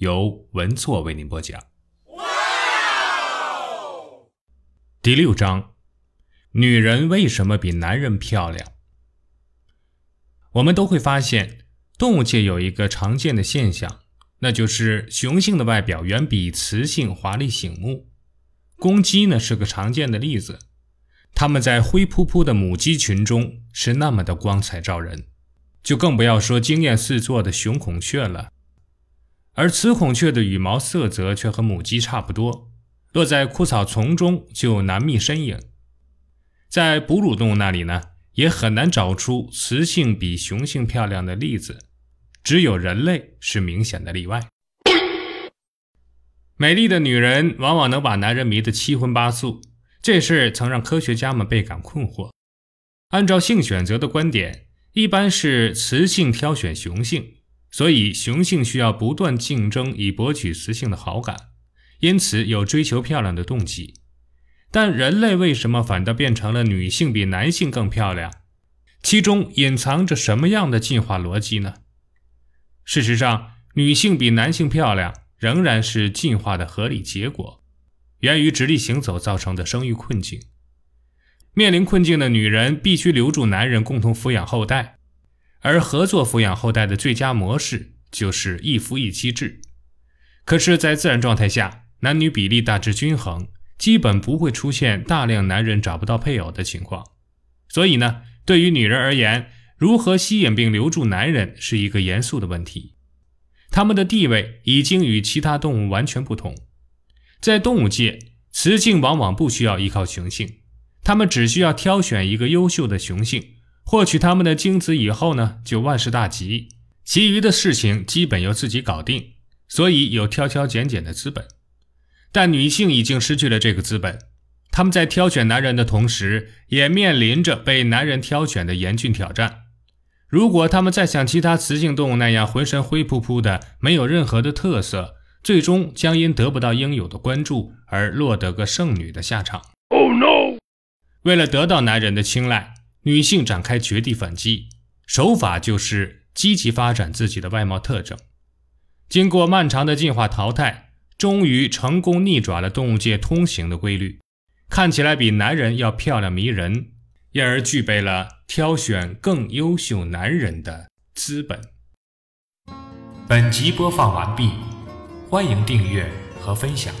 由文措为您播讲。第六章：女人为什么比男人漂亮？我们都会发现，动物界有一个常见的现象，那就是雄性的外表远比雌性华丽醒目。公鸡呢是个常见的例子，它们在灰扑扑的母鸡群中是那么的光彩照人，就更不要说惊艳四座的雄孔雀了。而雌孔雀的羽毛色泽却和母鸡差不多，落在枯草丛中就难觅身影。在哺乳动物那里呢，也很难找出雌性比雄性漂亮的例子，只有人类是明显的例外。美丽的女人往往能把男人迷得七荤八素，这事曾让科学家们倍感困惑。按照性选择的观点，一般是雌性挑选雄性。所以，雄性需要不断竞争以博取雌性的好感，因此有追求漂亮的动机。但人类为什么反倒变成了女性比男性更漂亮？其中隐藏着什么样的进化逻辑呢？事实上，女性比男性漂亮仍然是进化的合理结果，源于直立行走造成的生育困境。面临困境的女人必须留住男人，共同抚养后代。而合作抚养后代的最佳模式就是一夫一妻制。可是，在自然状态下，男女比例大致均衡，基本不会出现大量男人找不到配偶的情况。所以呢，对于女人而言，如何吸引并留住男人是一个严肃的问题。他们的地位已经与其他动物完全不同。在动物界，雌性往往不需要依靠雄性，他们只需要挑选一个优秀的雄性。获取他们的精子以后呢，就万事大吉，其余的事情基本由自己搞定，所以有挑挑拣拣的资本。但女性已经失去了这个资本，她们在挑选男人的同时，也面临着被男人挑选的严峻挑战。如果她们再像其他雌性动物那样浑身灰扑扑的，没有任何的特色，最终将因得不到应有的关注而落得个剩女的下场。Oh no！为了得到男人的青睐。女性展开绝地反击，手法就是积极发展自己的外貌特征。经过漫长的进化淘汰，终于成功逆转了动物界通行的规律，看起来比男人要漂亮迷人，因而具备了挑选更优秀男人的资本。本集播放完毕，欢迎订阅和分享。